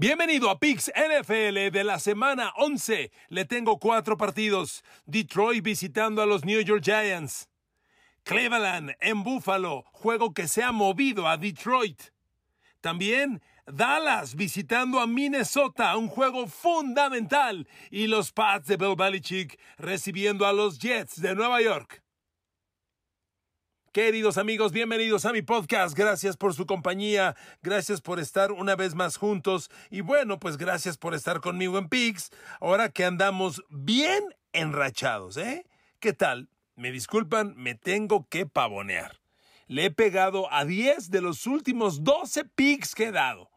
Bienvenido a Pix NFL de la semana 11. Le tengo cuatro partidos. Detroit visitando a los New York Giants. Cleveland en Buffalo, juego que se ha movido a Detroit. También Dallas visitando a Minnesota, un juego fundamental. Y los Pats de Bill Belichick recibiendo a los Jets de Nueva York. Queridos amigos, bienvenidos a mi podcast. Gracias por su compañía. Gracias por estar una vez más juntos. Y bueno, pues gracias por estar conmigo en Pix. Ahora que andamos bien enrachados, ¿eh? ¿Qué tal? Me disculpan, me tengo que pavonear. Le he pegado a 10 de los últimos 12 picks que he dado.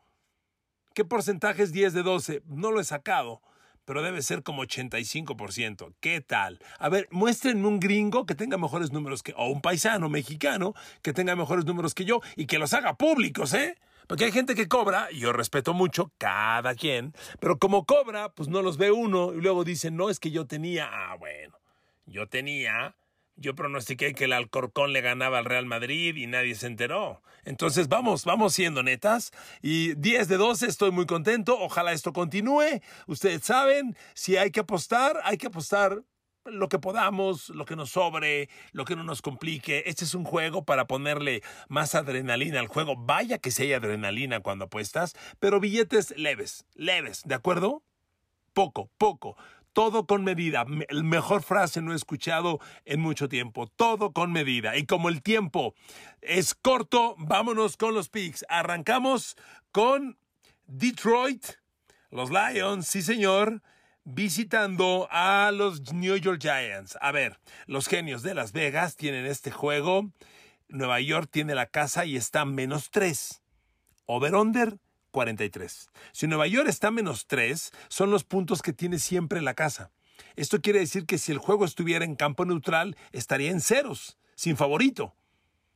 ¿Qué porcentaje es 10 de 12? No lo he sacado, pero debe ser como 85%. ¿Qué tal? A ver, muéstrenme un gringo que tenga mejores números que, o un paisano mexicano que tenga mejores números que yo y que los haga públicos, ¿eh? Porque hay gente que cobra, y yo respeto mucho, cada quien, pero como cobra, pues no los ve uno y luego dicen, no, es que yo tenía, ah, bueno, yo tenía yo pronostiqué que el Alcorcón le ganaba al Real Madrid y nadie se enteró. Entonces vamos, vamos siendo netas. Y 10 de 12, estoy muy contento. Ojalá esto continúe. Ustedes saben, si hay que apostar, hay que apostar lo que podamos, lo que nos sobre, lo que no nos complique. Este es un juego para ponerle más adrenalina al juego. Vaya que si hay adrenalina cuando apuestas, pero billetes leves, leves, ¿de acuerdo? Poco, poco todo con medida. El mejor frase no he escuchado en mucho tiempo. Todo con medida. Y como el tiempo es corto, vámonos con los picks. Arrancamos con Detroit, los Lions, sí señor, visitando a los New York Giants. A ver, los genios de Las Vegas tienen este juego. Nueva York tiene la casa y está menos 3. Over-under 43. Si Nueva York está menos 3, son los puntos que tiene siempre la casa. Esto quiere decir que si el juego estuviera en campo neutral, estaría en ceros, sin favorito.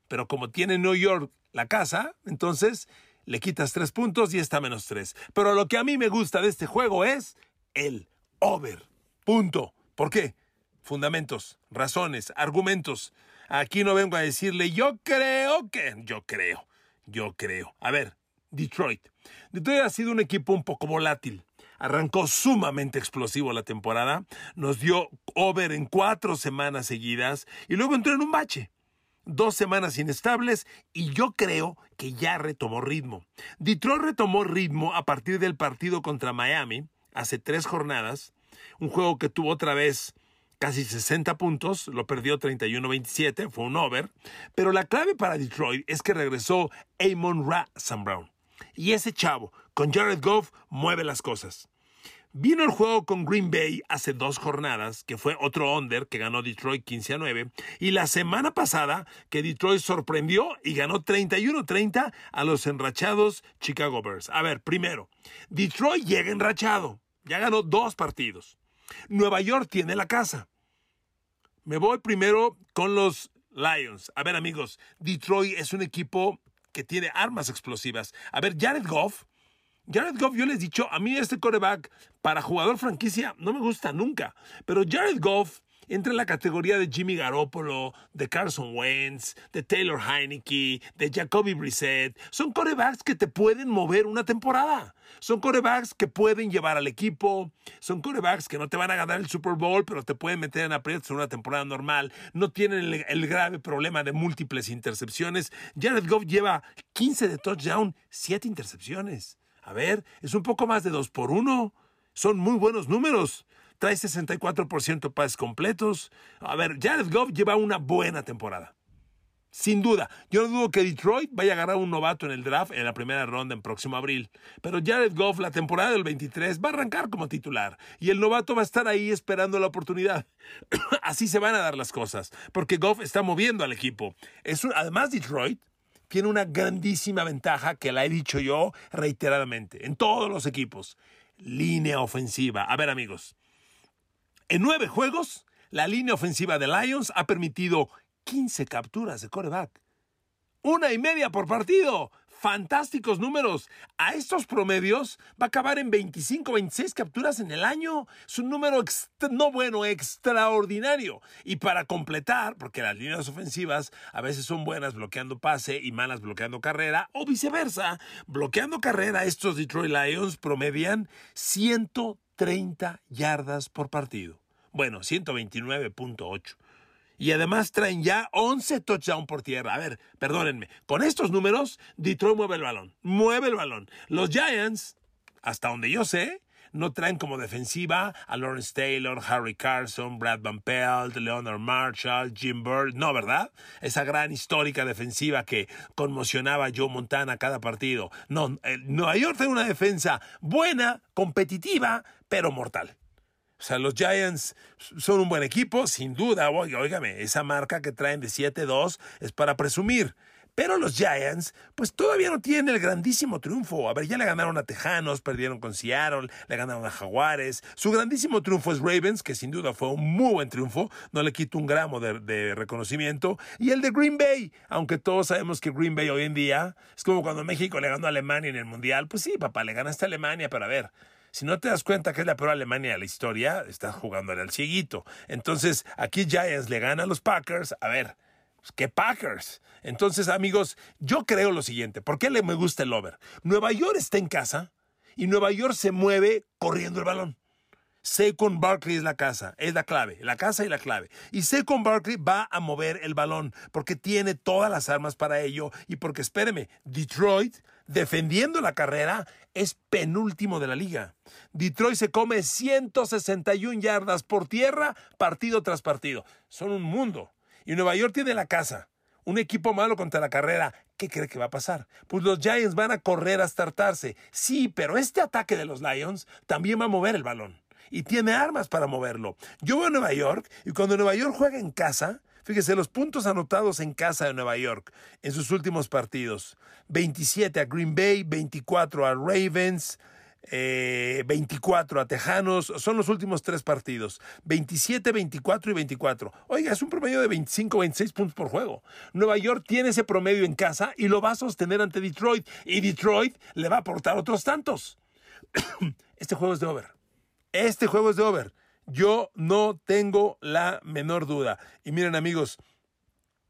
Pero como tiene New York la casa, entonces le quitas 3 puntos y está menos 3. Pero lo que a mí me gusta de este juego es el over. Punto. ¿Por qué? Fundamentos, razones, argumentos. Aquí no vengo a decirle yo creo que... Yo creo. Yo creo. A ver, Detroit. Detroit ha sido un equipo un poco volátil. Arrancó sumamente explosivo la temporada, nos dio over en cuatro semanas seguidas y luego entró en un bache. Dos semanas inestables y yo creo que ya retomó ritmo. Detroit retomó ritmo a partir del partido contra Miami hace tres jornadas, un juego que tuvo otra vez casi 60 puntos, lo perdió 31-27, fue un over, pero la clave para Detroit es que regresó Amon Ra Sam Brown. Y ese chavo, con Jared Goff, mueve las cosas. Vino el juego con Green Bay hace dos jornadas, que fue otro under que ganó Detroit 15 a 9, y la semana pasada que Detroit sorprendió y ganó 31-30 a los enrachados Chicago Bears. A ver, primero, Detroit llega enrachado, ya ganó dos partidos. Nueva York tiene la casa. Me voy primero con los Lions. A ver, amigos, Detroit es un equipo que tiene armas explosivas. A ver, Jared Goff. Jared Goff, yo les he dicho, a mí este coreback para jugador franquicia no me gusta nunca. Pero Jared Goff entra en la categoría de Jimmy Garoppolo, de Carson Wentz, de Taylor Heineke, de Jacoby Brissett. Son corebacks que te pueden mover una temporada. Son corebacks que pueden llevar al equipo. Son corebacks que no te van a ganar el Super Bowl, pero te pueden meter en aprietos en una temporada normal. No tienen el, grave problema de múltiples intercepciones. Jared Goff lleva 15 de touchdown, 7 intercepciones. A ver, es un poco más de 2 por 1. Son muy buenos números trae 64% pases completos. A ver, Jared Goff lleva una buena temporada. Sin duda, yo no dudo que Detroit vaya a ganar un novato en el draft en la primera ronda en próximo abril. Pero Jared Goff, la temporada del 23, va a arrancar como titular. Y el novato va a estar ahí esperando la oportunidad. Así se van a dar las cosas. Porque Goff está moviendo al equipo. Es además, Detroit tiene una grandísima ventaja que la he dicho yo reiteradamente en todos los equipos. Línea ofensiva. A ver amigos, en nueve juegos, la línea ofensiva de Lions ha permitido 15 capturas de coreback. Una y media por partido. Fantásticos números. A estos promedios va a acabar en 25, 26 capturas en el año. Es un número no bueno, extraordinario. Y para completar, porque las líneas ofensivas a veces son buenas bloqueando pase y malas bloqueando carrera, o viceversa, bloqueando carrera, estos Detroit Lions promedian 130 yardas por partido. Bueno, 129.8 y además traen ya 11 touchdowns por tierra. A ver, perdónenme, con estos números, Detroit mueve el balón, mueve el balón. Los Giants, hasta donde yo sé, no traen como defensiva a Lawrence Taylor, Harry Carson, Brad Van Pelt, Leonard Marshall, Jim Bird, no, ¿verdad? Esa gran histórica defensiva que conmocionaba a Joe Montana cada partido. No, Nueva York tiene una defensa buena, competitiva, pero mortal. O sea, los Giants son un buen equipo, sin duda. Óigame, esa marca que traen de 7-2 es para presumir. Pero los Giants, pues todavía no tienen el grandísimo triunfo. A ver, ya le ganaron a Tejanos, perdieron con Seattle, le ganaron a Jaguares. Su grandísimo triunfo es Ravens, que sin duda fue un muy buen triunfo. No le quito un gramo de, reconocimiento. Y el de Green Bay, aunque todos sabemos que Green Bay hoy en día es como cuando México le ganó a Alemania en el Mundial. Pues sí, papá, le ganaste a Alemania, pero a ver, si no te das cuenta que es la peor Alemania de la historia, estás jugando al cieguito. Entonces, aquí Giants le gana a los Packers. A ver, pues, ¿qué Packers? Entonces, amigos, yo creo lo siguiente. ¿Por qué le me gusta el over? Nueva York está en casa y Nueva York se mueve corriendo el balón. con Barkley es la casa, es la clave, la casa y la clave. Y con Barkley va a mover el balón porque tiene todas las armas para ello y porque, espéreme, Detroit defendiendo la carrera, es penúltimo de la liga. Detroit se come 161 yardas por tierra partido tras partido. Son un mundo. Y Nueva York tiene la casa. Un equipo malo contra la carrera. ¿Qué cree que va a pasar? Pues los Giants van a correr hasta hartarse. Sí, pero este ataque de los Lions también va a mover el balón. Y tiene armas para moverlo. Yo voy a Nueva York y cuando Nueva York juega en casa, Fíjese, los puntos anotados en casa de Nueva York en sus últimos partidos. 27 a Green Bay, 24 a Ravens, 24 eh, a Tejanos, son los últimos tres partidos. 27, 24 y 24. Oiga, es un promedio de 25, 26 puntos por juego. Nueva York tiene ese promedio en casa y lo va a sostener ante Detroit. Y Detroit le va a aportar otros tantos. Este juego es de over. Este juego es de over. Yo no tengo la menor duda. Y miren amigos,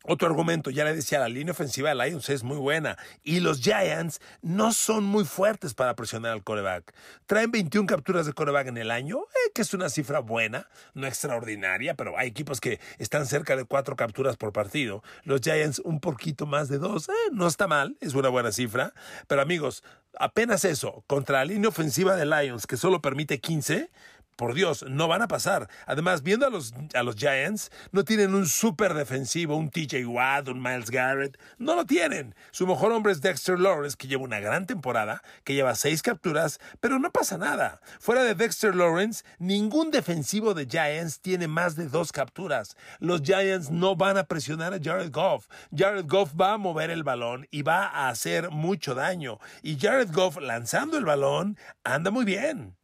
otro argumento, ya le decía, la línea ofensiva de Lions es muy buena y los Giants no son muy fuertes para presionar al coreback. Traen 21 capturas de coreback en el año, eh, que es una cifra buena, no extraordinaria, pero hay equipos que están cerca de cuatro capturas por partido. Los Giants un poquito más de dos, eh, no está mal, es una buena cifra. Pero amigos, apenas eso, contra la línea ofensiva de Lions, que solo permite 15, por Dios, no van a pasar. Además, viendo a los, a los Giants, no tienen un súper defensivo, un TJ Watt, un Miles Garrett. No lo tienen. Su mejor hombre es Dexter Lawrence, que lleva una gran temporada, que lleva seis capturas, pero no pasa nada. Fuera de Dexter Lawrence, ningún defensivo de Giants tiene más de dos capturas. Los Giants no van a presionar a Jared Goff. Jared Goff va a mover el balón y va a hacer mucho daño. Y Jared Goff lanzando el balón anda muy bien.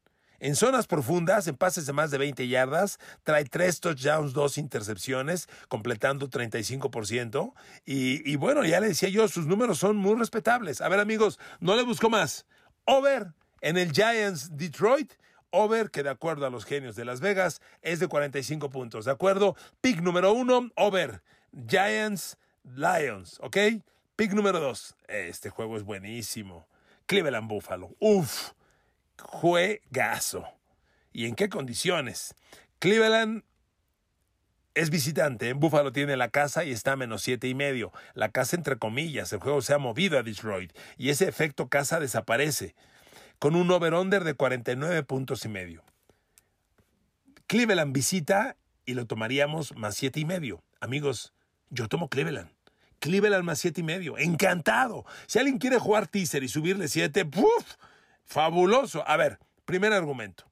En zonas profundas, en pases de más de 20 yardas, trae tres touchdowns, dos intercepciones, completando 35%. Y, bueno, ya le decía yo, sus números son muy respetables. A ver, amigos, no le busco más. Over en el Giants Detroit. Over, que de acuerdo a los genios de Las Vegas, es de 45 puntos. ¿De acuerdo? Pick número uno, over. Giants, Lions, ¿ok? Pick número dos. Este juego es buenísimo. Cleveland Buffalo. Uf juegazo. ¿Y en qué condiciones? Cleveland es visitante. En Buffalo tiene la casa y está a menos siete y medio. La casa entre comillas. El juego se ha movido a Detroit y ese efecto casa desaparece con un over-under de 49 puntos y medio. Cleveland visita y lo tomaríamos más siete y medio. Amigos, yo tomo Cleveland. Cleveland más siete y medio. Encantado. Si alguien quiere jugar teaser y subirle siete, ¡puf! Fabuloso. A ver, primer argumento.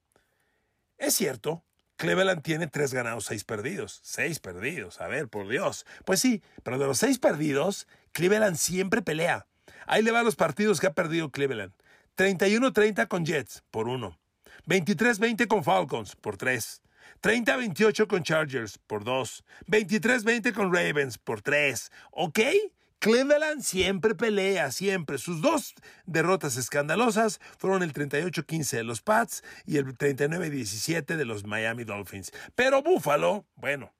Es cierto, Cleveland tiene tres ganados, seis perdidos. Seis perdidos, a ver, por Dios. Pues sí, pero de los seis perdidos, Cleveland siempre pelea. Ahí le van los partidos que ha perdido Cleveland. 31-30 con Jets, por uno. 23-20 con Falcons, por tres. 30-28 con Chargers, por dos. 23-20 con Ravens, por tres. ¿Ok? Cleveland siempre pelea, siempre. Sus dos derrotas escandalosas fueron el 38-15 de los Pats y el 39-17 de los Miami Dolphins. Pero Buffalo, bueno,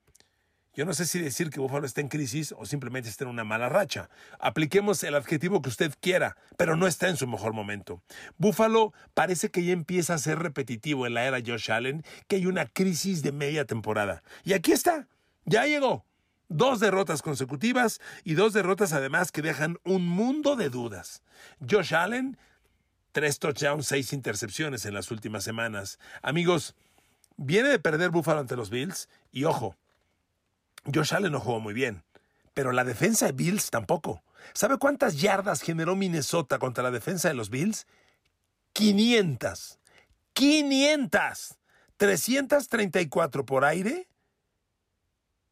yo no sé si decir que Buffalo está en crisis o simplemente está en una mala racha. Apliquemos el adjetivo que usted quiera, pero no está en su mejor momento. Buffalo parece que ya empieza a ser repetitivo en la era Josh Allen, que hay una crisis de media temporada. Y aquí está, ya llegó. Dos derrotas consecutivas y dos derrotas además que dejan un mundo de dudas. Josh Allen, tres touchdowns, seis intercepciones en las últimas semanas. Amigos, viene de perder Buffalo ante los Bills y ojo, Josh Allen no jugó muy bien, pero la defensa de Bills tampoco. ¿Sabe cuántas yardas generó Minnesota contra la defensa de los Bills? 500. 500. 334 por aire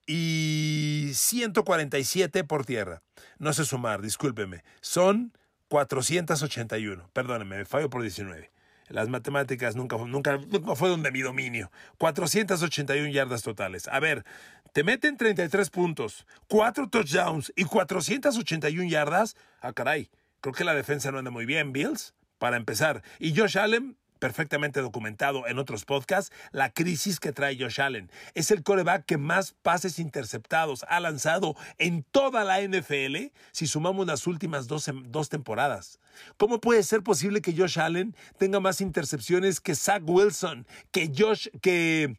y 147 por tierra. No sé sumar, discúlpeme. Son 481. Perdóneme, me fallo por 19. Las matemáticas nunca, nunca, nunca fueron de mi dominio. 481 yardas totales. A ver, te meten 33 puntos, 4 touchdowns y 481 yardas. Ah, caray. Creo que la defensa no anda muy bien, Bills, para empezar. Y Josh Allen, perfectamente documentado en otros podcasts, la crisis que trae Josh Allen. Es el coreback que más pases interceptados ha lanzado en toda la NFL si sumamos las últimas dos, dos temporadas. ¿Cómo puede ser posible que Josh Allen tenga más intercepciones que Zach Wilson, que Josh, que,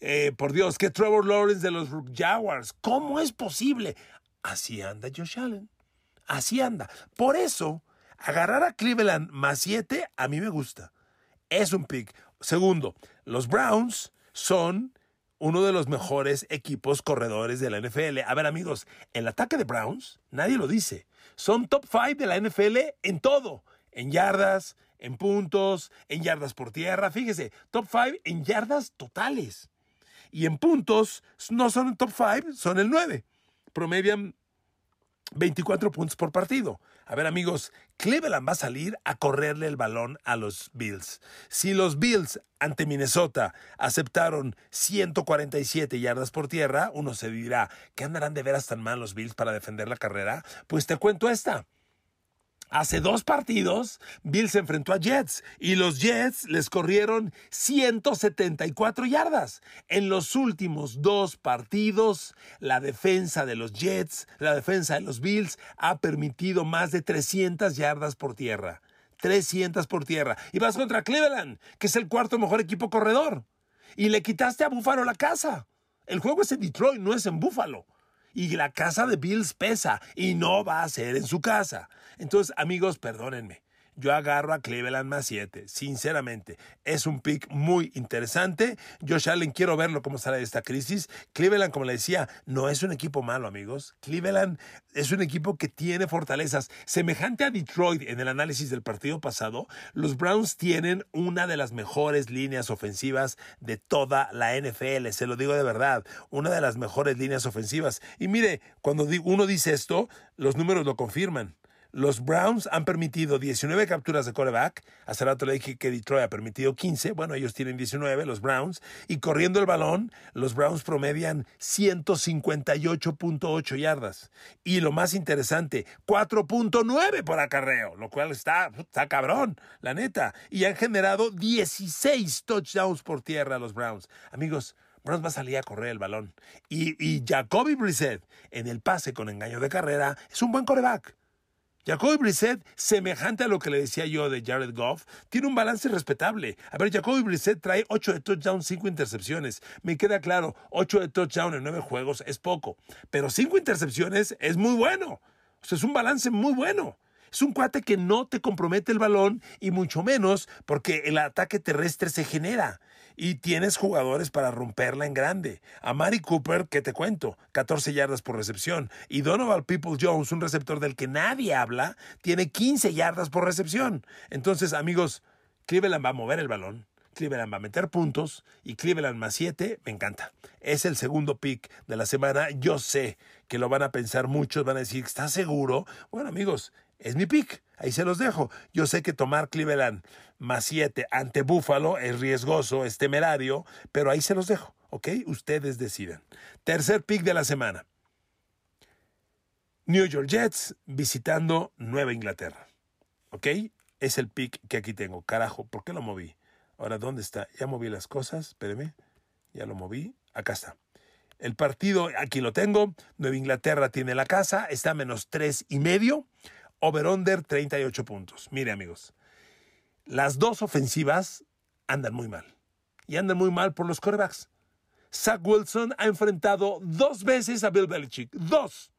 eh, por Dios, que Trevor Lawrence de los Jaguars? ¿Cómo es posible? Así anda Josh Allen. Así anda. Por eso, agarrar a Cleveland más 7 a mí me gusta es un pick. Segundo, los Browns son uno de los mejores equipos corredores de la NFL. A ver, amigos, el ataque de Browns, nadie lo dice. Son top 5 de la NFL en todo. En yardas, en puntos, en yardas por tierra. Fíjese, top 5 en yardas totales. Y en puntos no son el top 5, son el 9. Promedian 24 puntos por partido. A ver amigos, Cleveland va a salir a correrle el balón a los Bills. Si los Bills ante Minnesota aceptaron 147 yardas por tierra, uno se dirá, ¿qué andarán de veras tan mal los Bills para defender la carrera? Pues te cuento esta. Hace dos partidos, Bill se enfrentó a Jets y los Jets les corrieron 174 yardas. En los últimos dos partidos, la defensa de los Jets, la defensa de los Bills, ha permitido más de 300 yardas por tierra. 300 por tierra. Y vas contra Cleveland, que es el cuarto mejor equipo corredor. Y le quitaste a Buffalo la casa. El juego es en Detroit, no es en Buffalo y la casa de Bills pesa y no va a ser en su casa. Entonces, amigos, perdónenme. Yo agarro a Cleveland más 7, sinceramente. Es un pick muy interesante. Josh Allen, quiero verlo cómo sale de esta crisis. Cleveland, como le decía, no es un equipo malo, amigos. Cleveland es un equipo que tiene fortalezas. Semejante a Detroit en el análisis del partido pasado, los Browns tienen una de las mejores líneas ofensivas de toda la NFL. Se lo digo de verdad, una de las mejores líneas ofensivas. Y mire, cuando uno dice esto, los números lo confirman. Los Browns han permitido 19 capturas de coreback. Hace rato le dije que Detroit ha permitido 15. Bueno, ellos tienen 19, los Browns. Y corriendo el balón, los Browns promedian 158.8 yardas. Y lo más interesante, 4.9 por acarreo, lo cual está, está cabrón, la neta. Y han generado 16 touchdowns por tierra los Browns. Amigos, Browns va a salir a correr el balón. Y, y Jacoby Brissett en el pase con engaño de carrera es un buen coreback. Jacoby Brissett, semejante a lo que le decía yo de Jared Goff, tiene un balance respetable. A ver, Jacoby Brissett trae 8 de touchdown, 5 intercepciones. Me queda claro, 8 de touchdown en 9 juegos es poco, pero 5 intercepciones es muy bueno. O sea, es un balance muy bueno. Es un cuate que no te compromete el balón y mucho menos porque el ataque terrestre se genera y tienes jugadores para romperla en grande. A Mari Cooper, que te cuento, 14 yardas por recepción. Y Donovan People Jones, un receptor del que nadie habla, tiene 15 yardas por recepción. Entonces, amigos, Cleveland va a mover el balón. Cleveland va a meter puntos y Cleveland más 7 me encanta. Es el segundo pick de la semana. Yo sé que lo van a pensar muchos, van a decir, ¿estás seguro? Bueno, amigos, es mi pick. Ahí se los dejo. Yo sé que tomar Cleveland más 7 ante Buffalo es riesgoso, es temerario, pero ahí se los dejo. ¿Ok? Ustedes deciden. Tercer pick de la semana. New York Jets visitando Nueva Inglaterra. ¿Ok? Es el pick que aquí tengo. Carajo, ¿por qué lo moví? Ahora, ¿dónde está? Ya moví las cosas, espéreme. Ya lo moví. Acá está. El partido, aquí lo tengo. Nueva Inglaterra tiene la casa, está a menos tres y medio. Over-under 38 puntos. Mire, amigos, las dos ofensivas andan muy mal. Y andan muy mal por los corebacks. Zach Wilson ha enfrentado dos veces a Bill Belichick. Dos.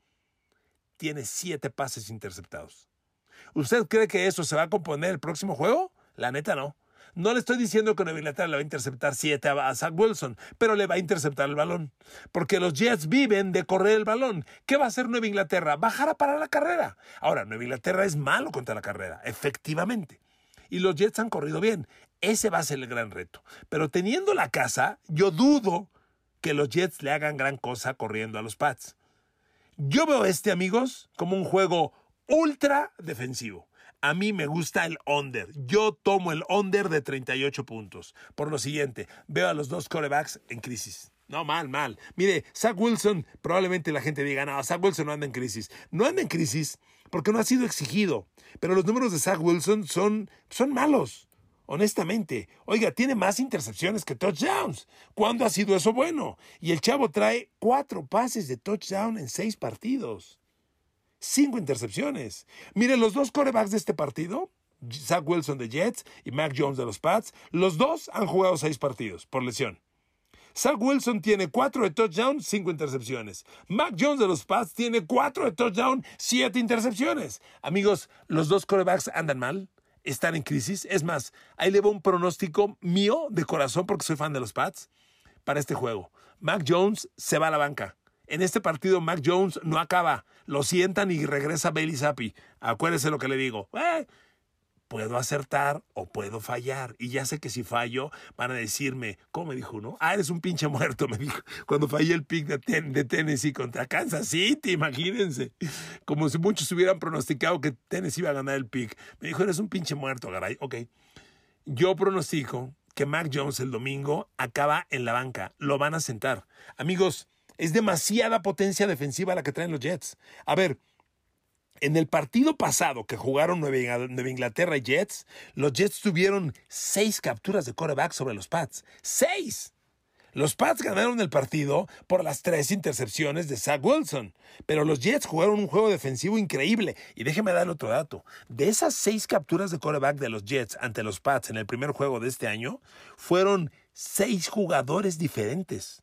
Tiene siete pases interceptados. ¿Usted cree que eso se va a componer el próximo juego? La neta no. No le estoy diciendo que Nueva Inglaterra le va a interceptar siete a Zach Wilson, pero le va a interceptar el balón. Porque los Jets viven de correr el balón. ¿Qué va a hacer Nueva Inglaterra? Bajar a parar la carrera. Ahora, Nueva Inglaterra es malo contra la carrera, efectivamente. Y los Jets han corrido bien. Ese va a ser el gran reto. Pero teniendo la casa, yo dudo que los Jets le hagan gran cosa corriendo a los Pats. Yo veo este, amigos, como un juego ultra defensivo. A mí me gusta el under. Yo tomo el under de 38 puntos. Por lo siguiente, veo a los dos corebacks en crisis. No, mal, mal. Mire, Zach Wilson, probablemente la gente diga, no, Zach Wilson no anda en crisis. No anda en crisis porque no ha sido exigido. Pero los números de Zach Wilson son, son malos. Honestamente, oiga, tiene más intercepciones que touchdowns. ¿Cuándo ha sido eso bueno? Y el chavo trae cuatro pases de touchdown en seis partidos cinco intercepciones. Miren, los dos corebacks de este partido, Zach Wilson de Jets y Mac Jones de los Pats, los dos han jugado seis partidos por lesión. Zach Wilson tiene cuatro de touchdown, cinco intercepciones. Mac Jones de los Pats tiene cuatro de touchdown, siete intercepciones. Amigos, los dos corebacks andan mal, están en crisis. Es más, ahí le voy un pronóstico mío de corazón porque soy fan de los Pats para este juego. Mac Jones se va a la banca. En este partido, Mac Jones no acaba. Lo sientan y regresa Bailey Zappi. Acuérdese lo que le digo. Eh, puedo acertar o puedo fallar. Y ya sé que si fallo, van a decirme, ¿cómo me dijo uno? Ah, eres un pinche muerto, me dijo. Cuando fallé el pick de, de Tennessee contra Kansas City, imagínense. Como si muchos hubieran pronosticado que Tennessee iba a ganar el pick. Me dijo, eres un pinche muerto, garay. Ok. Yo pronostico que Mac Jones el domingo acaba en la banca. Lo van a sentar. Amigos, es demasiada potencia defensiva la que traen los Jets. A ver, en el partido pasado que jugaron Nueva Inglaterra y Jets, los Jets tuvieron seis capturas de quarterback sobre los Pats. ¡Seis! Los Pats ganaron el partido por las tres intercepciones de Zach Wilson, pero los Jets jugaron un juego defensivo increíble. Y déjeme dar otro dato. De esas seis capturas de quarterback de los Jets ante los Pats en el primer juego de este año, fueron seis jugadores diferentes.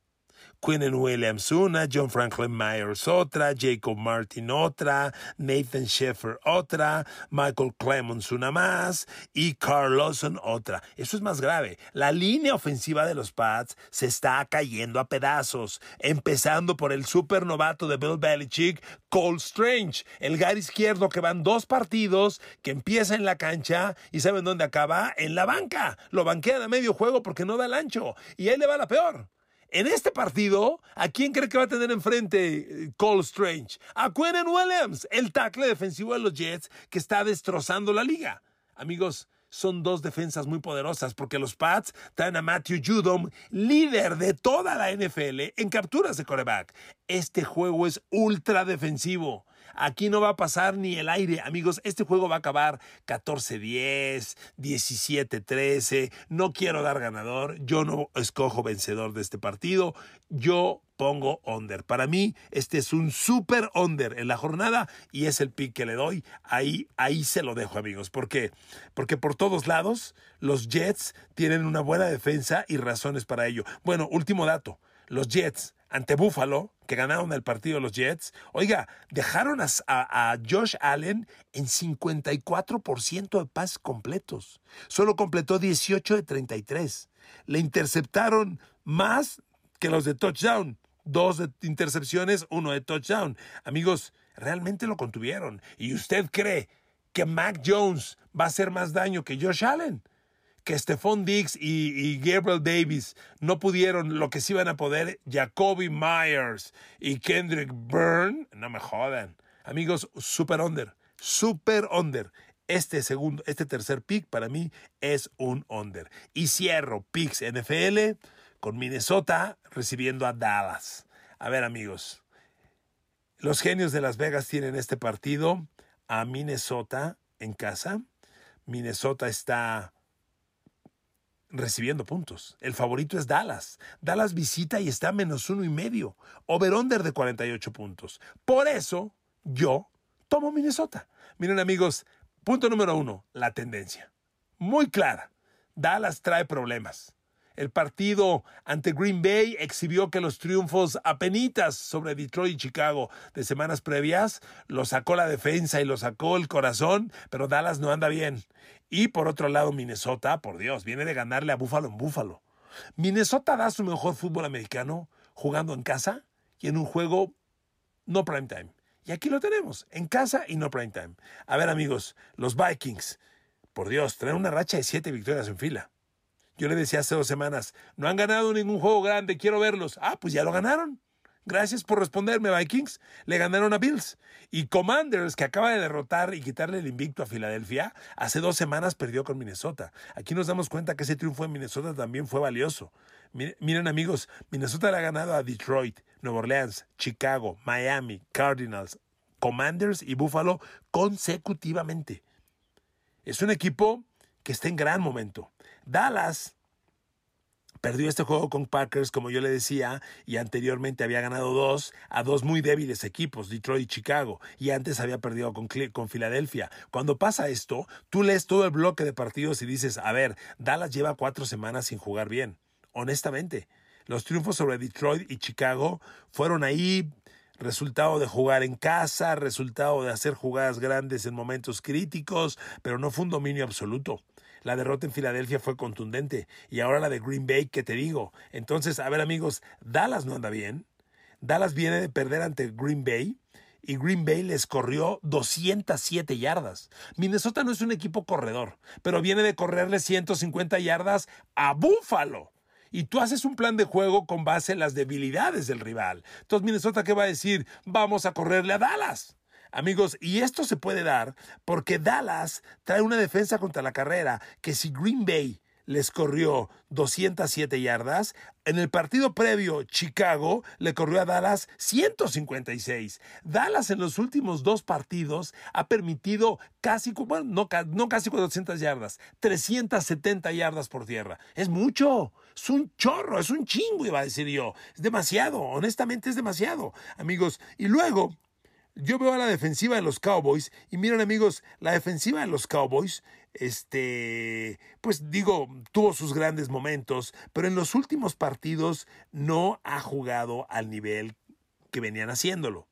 Quinnen Williams una, John Franklin Myers otra, Jacob Martin otra, Nathan Sheffer otra, Michael Clemons una más y Carl Lawson otra. Eso es más grave. La línea ofensiva de los Pats se está cayendo a pedazos, empezando por el supernovato de Bill Belichick, Cole Strange, el gar izquierdo que van dos partidos, que empieza en la cancha y ¿saben dónde acaba? En la banca. Lo banquea de medio juego porque no da el ancho. Y ahí le va la peor. En este partido, ¿a quién cree que va a tener enfrente eh, Cole Strange? A Quinnen Williams, el tackle defensivo de los Jets que está destrozando la liga. Amigos, son dos defensas muy poderosas porque los Pats traen a Matthew Judom, líder de toda la NFL en capturas de coreback. Este juego es ultra defensivo. Aquí no va a pasar ni el aire, amigos. Este juego va a acabar 14-10, 17-13. No quiero dar ganador. Yo no escojo vencedor de este partido. Yo pongo under. Para mí, este es un super under en la jornada y es el pick que le doy. Ahí, ahí se lo dejo, amigos. ¿Por qué? Porque por todos lados los Jets tienen una buena defensa y razones para ello. Bueno, último dato. Los Jets ante Buffalo, que ganaron el partido los Jets, oiga, dejaron a, Josh Allen en 54% de pases completos. Solo completó 18 de 33. Le interceptaron más que los de touchdown. Dos de intercepciones, uno de touchdown. Amigos, realmente lo contuvieron. ¿Y usted cree que Mac Jones va a hacer más daño que Josh Allen? Que Stephon Diggs y, Gabriel Davis no pudieron lo que sí iban a poder, Jacoby Myers y Kendrick Byrne, no me jodan. Amigos, super under, super under. Este segundo, este tercer pick para mí es un under. Y cierro picks NFL con Minnesota recibiendo a Dallas. A ver, amigos, los genios de Las Vegas tienen este partido a Minnesota en casa. Minnesota está recibiendo puntos. El favorito es Dallas. Dallas visita y está a menos uno y medio. Over-under de 48 puntos. Por eso, yo tomo Minnesota. Miren, amigos, Punto número uno, la tendencia. Muy clara. Dallas trae problemas. El partido ante Green Bay exhibió que los triunfos apenitas sobre Detroit y Chicago de semanas previas lo sacó la defensa y lo sacó el corazón, pero Dallas no anda bien. Y por otro lado, Minnesota, por Dios, viene de ganarle a Buffalo en Buffalo. Minnesota da su mejor fútbol americano jugando en casa y en un juego no prime time. Y aquí lo tenemos, en casa y no prime time. A ver amigos, los Vikings, por Dios, traen una racha de siete victorias en fila. Yo le decía hace dos semanas, no han ganado ningún juego grande, quiero verlos. Ah, pues ya lo ganaron. Gracias por responderme, Vikings. Le ganaron a Bills. Y Commanders, que acaba de derrotar y quitarle el invicto a Filadelfia, hace dos semanas perdió con Minnesota. Aquí nos damos cuenta que ese triunfo en Minnesota también fue valioso. Miren amigos, Minnesota le ha ganado a Detroit, Nueva Orleans, Chicago, Miami, Cardinals, Commanders y Buffalo consecutivamente. Es un equipo que está en gran momento. Dallas Perdió este juego con Packers, como yo le decía, y anteriormente había ganado dos a dos muy débiles equipos, Detroit y Chicago, y antes había perdido con, con Filadelfia. Cuando pasa esto, tú lees todo el bloque de partidos y dices, a ver, Dallas lleva cuatro semanas sin jugar bien. Honestamente, los triunfos sobre Detroit y Chicago fueron ahí resultado de jugar en casa, resultado de hacer jugadas grandes en momentos críticos, pero no fue un dominio absoluto. La derrota en Filadelfia fue contundente. Y ahora la de Green Bay, ¿qué te digo? Entonces, a ver amigos, Dallas no anda bien. Dallas viene de perder ante Green Bay y Green Bay les corrió 207 yardas. Minnesota no es un equipo corredor, pero viene de correrle 150 yardas a Buffalo. Y tú haces un plan de juego con base en las debilidades del rival. Entonces Minnesota, ¿qué va a decir? Vamos a correrle a Dallas. Amigos, y esto se puede dar porque Dallas trae una defensa contra la carrera que si Green Bay les corrió 207 yardas. En el partido previo, Chicago le corrió a Dallas 156. Dallas en los últimos dos partidos ha permitido casi, bueno, no, no casi 400 yardas, 370 yardas por tierra. Es mucho, es un chorro, es un chingo, iba a decir yo. Es demasiado, honestamente es demasiado, amigos. Y luego yo veo a la defensiva de los Cowboys y miren amigos, la defensiva de los Cowboys, este, pues digo, tuvo sus grandes momentos, pero en los últimos partidos no ha jugado al nivel que venían haciéndolo.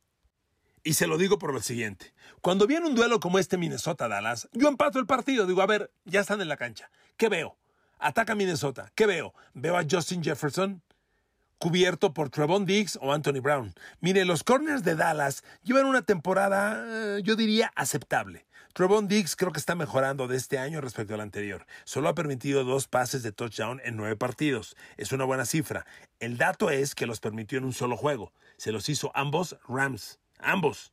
Y se lo digo por lo siguiente. Cuando viene un duelo como este Minnesota-Dallas, yo empato el partido. Digo, a ver, ya están en la cancha. ¿Qué veo? Ataca Minnesota. ¿Qué veo? Veo a Justin Jefferson cubierto por Trevon Diggs o Anthony Brown. Mire, los corners de Dallas llevan una temporada, eh, yo diría, aceptable. Trevon Diggs creo que está mejorando de este año respecto al anterior. Solo ha permitido dos pases de touchdown en nueve partidos. Es una buena cifra. El dato es que los permitió en un solo juego. Se los hizo ambos Rams. Ambos.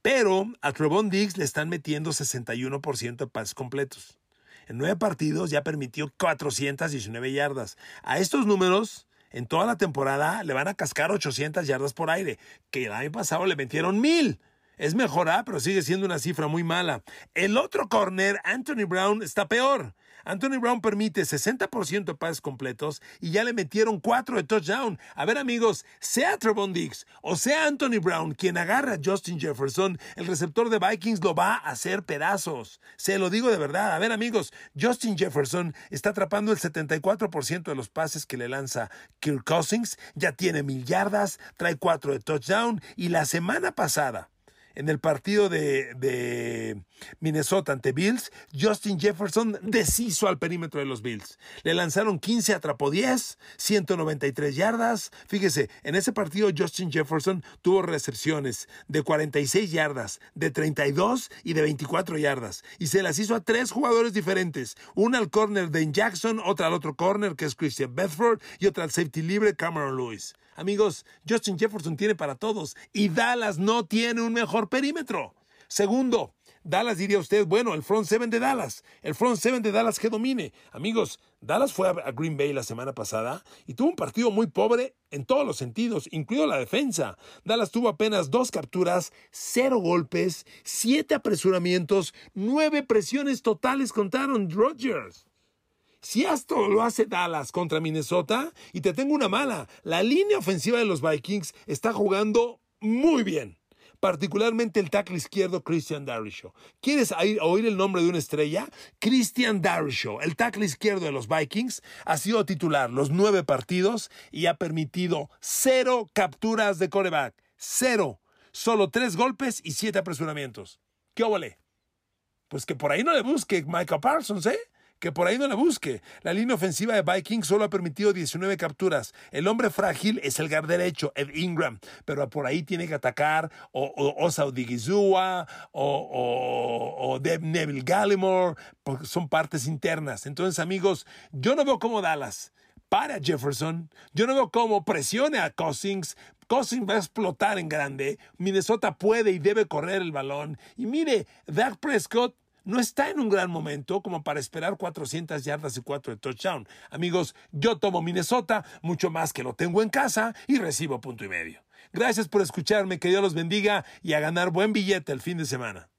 Pero a Trevon Diggs le están metiendo 61% de pases completos. En nueve partidos ya permitió 419 yardas. A estos números en toda la temporada le van a cascar 800 yardas por aire, que el año pasado le metieron mil. Es mejorada, pero sigue siendo una cifra muy mala. El otro corner, Anthony Brown, está peor. Anthony Brown permite 60% de pases completos y ya le metieron 4 de touchdown. A ver, amigos, sea Trevon Diggs o sea Anthony Brown quien agarra a Justin Jefferson, el receptor de Vikings lo va a hacer pedazos. Se lo digo de verdad. A ver, amigos, Justin Jefferson está atrapando el 74% de los pases que le lanza Kirk Cousins, ya tiene mil yardas, trae 4 de touchdown y la semana pasada en el partido de, Minnesota ante Bills, Justin Jefferson deshizo al perímetro de los Bills. Le lanzaron 15, atrapó 10, 193 yardas. Fíjese, en ese partido Justin Jefferson tuvo recepciones de 46 yardas, de 32 y de 24 yardas. Y se las hizo a tres jugadores diferentes. Una al corner de Jackson, otra al otro corner que es Christian Bedford y otra al safety libre Cameron Lewis. Amigos, Justin Jefferson tiene para todos y Dallas no tiene un mejor perímetro. Segundo, Dallas diría usted, bueno, el front seven de Dallas, el front seven de Dallas que domine. Amigos, Dallas fue a Green Bay la semana pasada y tuvo un partido muy pobre en todos los sentidos, incluido la defensa. Dallas tuvo apenas dos capturas, cero golpes, siete apresuramientos, nueve presiones totales contaron Rodgers. Si esto lo hace Dallas contra Minnesota, y te tengo una mala, la línea ofensiva de los Vikings está jugando muy bien. Particularmente el tackle izquierdo Christian Darisho. ¿Quieres oír el nombre de una estrella? Christian Darisho, el tackle izquierdo de los Vikings, ha sido titular los nueve partidos y ha permitido cero capturas de coreback. Cero. Solo tres golpes y siete apresuramientos. ¿Qué óvole? Pues que por ahí no le busque Michael Parsons, ¿eh? Que por ahí no la busque. La línea ofensiva de Vikings solo ha permitido 19 capturas. El hombre frágil es el guard derecho, Ed Ingram, pero por ahí tiene que atacar o, o o, o, o Deb Neville Gallimore, porque son partes internas. Entonces, amigos, yo no veo cómo Dallas para Jefferson. Yo no veo cómo presione a Cousins. Cousins va a explotar en grande. Minnesota puede y debe correr el balón. Y mire, Dak Prescott no está en un gran momento como para esperar 400 yardas y 4 de touchdown. Amigos, yo tomo Minnesota mucho más que lo tengo en casa y recibo punto y medio. Gracias por escucharme, que Dios los bendiga y a ganar buen billete el fin de semana.